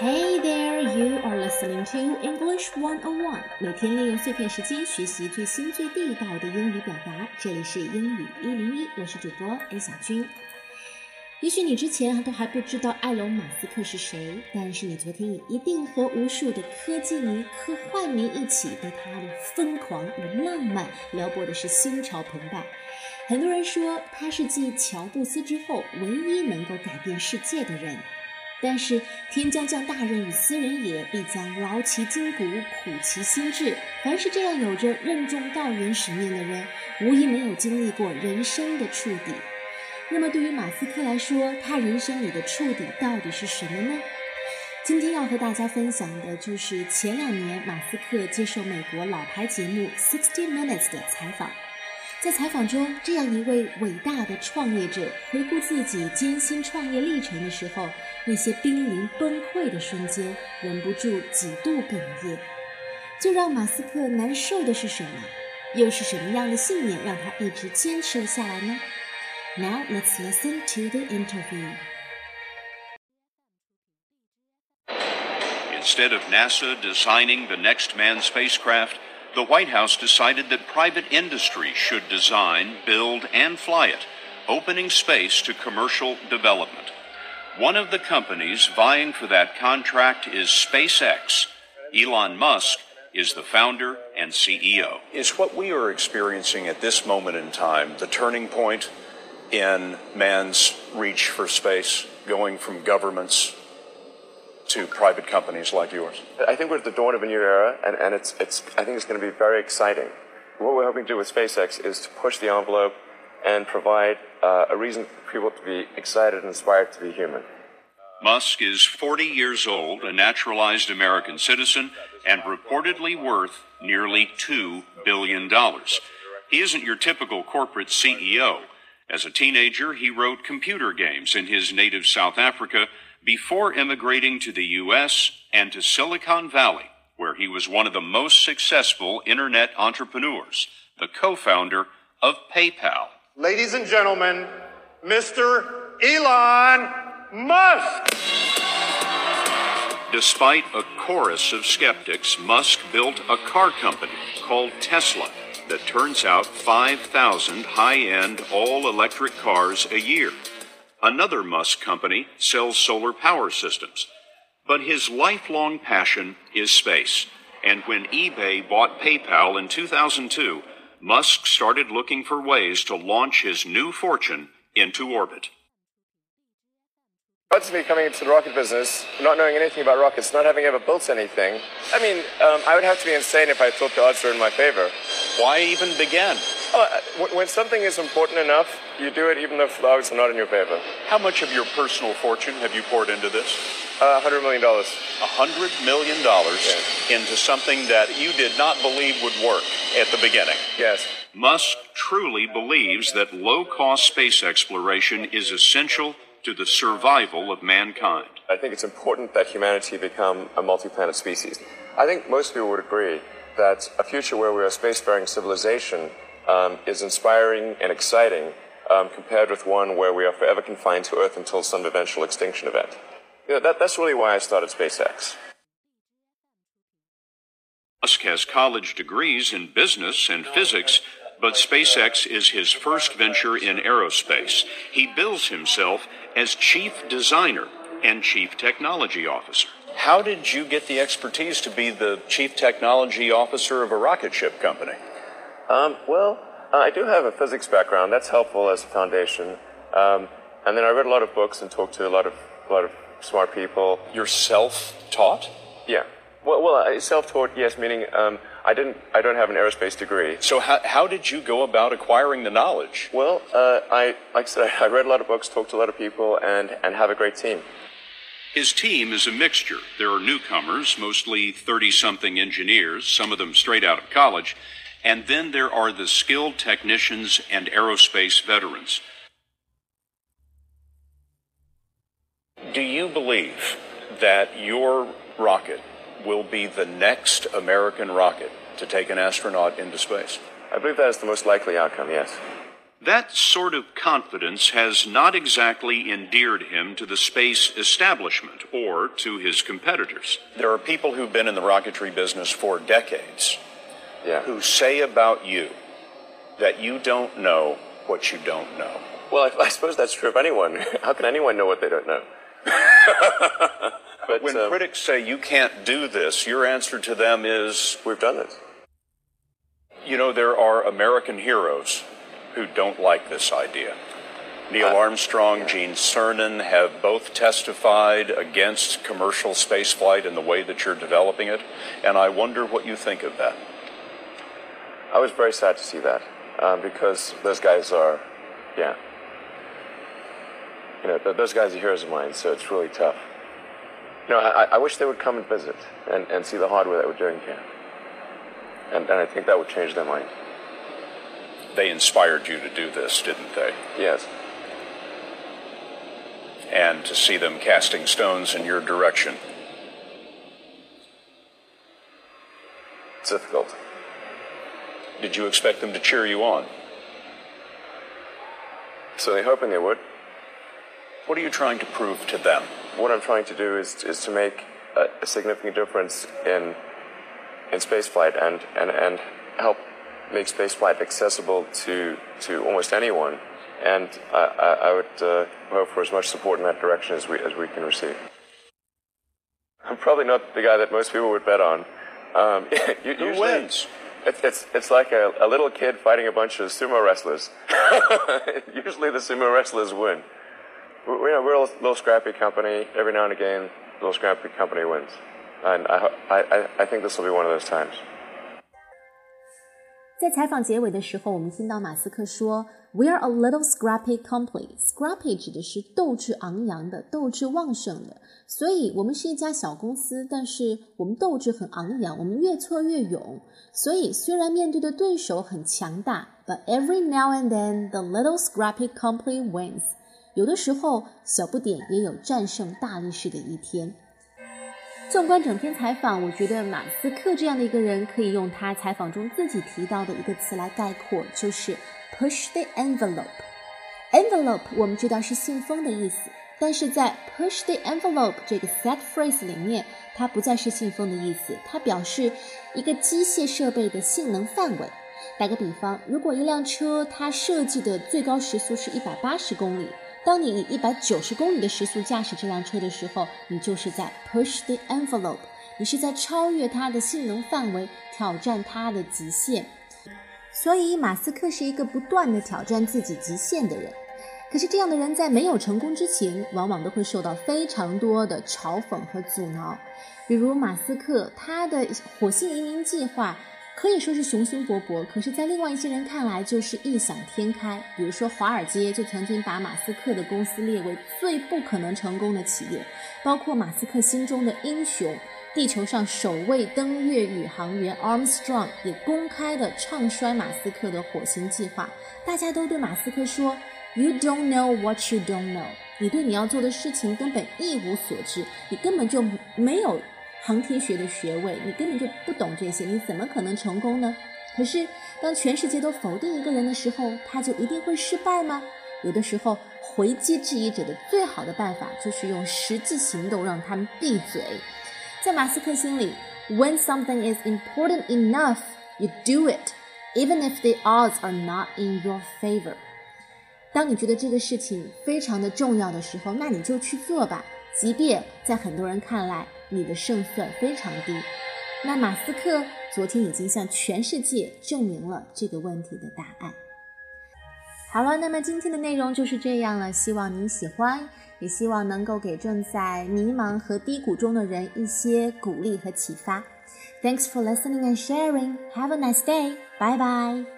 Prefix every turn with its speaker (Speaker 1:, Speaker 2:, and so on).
Speaker 1: Hey there, you are listening to English One on One。每天利用碎片时间学习最新最地道的英语表达。这里是英语一零一，我是主播 A 小军。也许你之前都还不知道埃隆·马斯克是谁，但是你昨天也一定和无数的科技迷、科幻迷一起被他的疯狂与浪漫撩拨的是心潮澎湃。很多人说他是继乔布斯之后唯一能够改变世界的人。但是天将降大任于斯人也，必将劳其筋骨，苦其心志。凡是这样有着任重道远使命的人，无疑没有经历过人生的触底。那么对于马斯克来说，他人生里的触底到底是什么呢？今天要和大家分享的就是前两年马斯克接受美国老牌节目《Sixty Minutes》的采访。在采访中，这样一位伟大的创业者回顾自己艰辛创业历程的时候，那些濒临崩溃的瞬间，忍不住几度哽咽。最让马斯克难受的是什么？又是什么样的信念让他一直坚持了下来呢？Now let's listen to the interview.
Speaker 2: Instead of NASA designing the next manned spacecraft, the White House decided that private industry should design, build, and fly it, opening space to commercial development. One of the companies vying for that contract is SpaceX. Elon Musk is the founder and CEO. Is what we are experiencing at this moment in time the turning point in man's reach for space, going from governments to private companies like yours?
Speaker 3: I think we're at the dawn of a new era, and, and it's, it's, I think it's going to be very exciting. What we're hoping to do with SpaceX is to push the envelope and provide uh, a reason for people to be excited and inspired to be human.
Speaker 2: Musk is 40 years old, a naturalized American citizen, and reportedly worth nearly $2 billion. He isn't your typical corporate CEO. As a teenager, he wrote computer games in his native South Africa before immigrating to the U.S. and to Silicon Valley, where he was one of the most successful internet entrepreneurs, the co founder of PayPal.
Speaker 4: Ladies and gentlemen, Mr. Elon Musk!
Speaker 2: Despite a chorus of skeptics, Musk built a car company called Tesla that turns out 5,000 high end all electric cars a year. Another Musk company sells solar power systems. But his lifelong passion is space. And when eBay bought PayPal in 2002, Musk started looking for ways to launch his new fortune into orbit.
Speaker 3: Odds of me coming into the rocket business, not knowing anything about rockets, not having ever built anything, I mean, um, I would have to be insane if I thought the odds were in my favor.
Speaker 2: Why even begin?
Speaker 3: Oh, when something is important enough, you do it even though the odds are not in your favor.
Speaker 2: How much of your personal fortune have you poured into this?
Speaker 3: Uh, $100 million.
Speaker 2: $100 million yeah. into something that you did not believe would work at the beginning.
Speaker 3: Yes.
Speaker 2: Musk truly believes that low cost space exploration is essential to the survival of mankind.
Speaker 3: I think it's important that humanity become a multi planet species. I think most people would agree that a future where we're a spacefaring civilization um, is inspiring and exciting um, compared with one where we are forever confined to Earth until some eventual extinction event. You know, that, that's really why I started SpaceX.
Speaker 2: Musk has college degrees in business and physics, but SpaceX is his first venture in aerospace. He bills himself as chief designer and chief technology officer. How did you get the expertise to be the chief technology officer of a rocket ship company?
Speaker 3: Um, well, uh, I do have a physics background. That's helpful as a foundation. Um, and then I read a lot of books and talked to a lot of a lot of smart people.
Speaker 2: You're self-taught?
Speaker 3: Yeah. Well, well, self-taught, yes, meaning um, I didn't. I don't have an aerospace degree.
Speaker 2: So how, how did you go about acquiring the knowledge?
Speaker 3: Well, uh, I like I said, I read a lot of books, talked to a lot of people, and and have a great team.
Speaker 2: His team is a mixture. There are newcomers, mostly 30 something engineers, some of them straight out of college, and then there are the skilled technicians and aerospace veterans. Do you believe that your rocket will be the next American rocket to take an astronaut into space?
Speaker 3: I believe that is the most likely outcome, yes.
Speaker 2: That sort of confidence has not exactly endeared him to the space establishment or to his competitors.
Speaker 5: There are people who've been in the rocketry business for decades
Speaker 3: Yeah.
Speaker 5: who say about you that you don't know what you don't know.
Speaker 3: Well, I, I suppose that's true of anyone. How can anyone know what they don't know? but
Speaker 5: When
Speaker 3: um,
Speaker 5: critics say you can't do this, your answer to them is,
Speaker 3: we've done it.
Speaker 5: you know, there are American heroes who don't like this idea. Neil
Speaker 3: Uh,
Speaker 5: Armstrong, Gene Cernan have both testified against commercial spaceflight in the way that you're developing it, and I wonder what you think of that.
Speaker 3: I was very sad to see that um, because those guys are, yeah. You know, those guys are heroes of mine, so it's really tough. You know, I, I wish they would come and visit and, and see the hardware that we're doing here. And, and I think that would change their mind.
Speaker 5: They inspired you to do this, didn't they?
Speaker 3: Yes.
Speaker 5: And to see them casting stones in your direction.
Speaker 3: It's difficult.
Speaker 5: Did you expect them to cheer you on?
Speaker 3: Certainly hoping they would.
Speaker 5: What are you trying to prove to them?
Speaker 3: What I'm trying to do is, is to make a, a significant difference in, in spaceflight and, and, and help make spaceflight accessible to, to almost anyone. And I, I, I would uh, hope for as much support in that direction as we, as we can receive. I'm probably not the guy that most people would bet on. Um, u-
Speaker 5: Who
Speaker 3: usually,
Speaker 5: wins?
Speaker 3: It's, it's, it's like a, a little kid fighting a bunch of sumo wrestlers. usually the sumo wrestlers win. We, we- you know, we're a little scrappy company. Every now and again, a little scrappy company wins. And I, I, I think this will be one of those times.
Speaker 1: 在采访结尾的时候，我们听到马斯克说：“We are a little scrappy company。”Scrappy 指的是斗志昂扬的、斗志旺盛的，所以我们是一家小公司，但是我们斗志很昂扬，我们越挫越勇。所以虽然面对的对手很强大，but every now and then the little scrappy company wins。有的时候，小不点也有战胜大力士的一天。纵观整篇采访，我觉得马斯克这样的一个人，可以用他采访中自己提到的一个词来概括，就是 push the envelope。envelope 我们知道是信封的意思，但是在 push the envelope 这个 set phrase 里面，它不再是信封的意思，它表示一个机械设备的性能范围。打个比方，如果一辆车它设计的最高时速是一百八十公里，当你以一百九十公里的时速驾驶这辆车的时候，你就是在 push the envelope，你是在超越它的性能范围，挑战它的极限。所以，马斯克是一个不断的挑战自己极限的人。可是，这样的人在没有成功之前，往往都会受到非常多的嘲讽和阻挠。比如，马斯克他的火星移民计划。可以说是雄心勃勃，可是，在另外一些人看来就是异想天开。比如说，华尔街就曾经把马斯克的公司列为最不可能成功的企业，包括马斯克心中的英雄——地球上首位登月宇航员 Armstrong 也公开的唱衰马斯克的火星计划。大家都对马斯克说：“You don't know what you don't know。”你对你要做的事情根本一无所知，你根本就没有。航天学的学位，你根本就不懂这些，你怎么可能成功呢？可是，当全世界都否定一个人的时候，他就一定会失败吗？有的时候，回击质疑者的最好的办法就是用实际行动让他们闭嘴。在马斯克心里，When something is important enough, you do it, even if the odds are not in your favor。当你觉得这个事情非常的重要的时候，那你就去做吧，即便在很多人看来。你的胜算非常低。那马斯克昨天已经向全世界证明了这个问题的答案。好了，那么今天的内容就是这样了，希望您喜欢，也希望能够给正在迷茫和低谷中的人一些鼓励和启发。Thanks for listening and sharing. Have a nice day. Bye bye.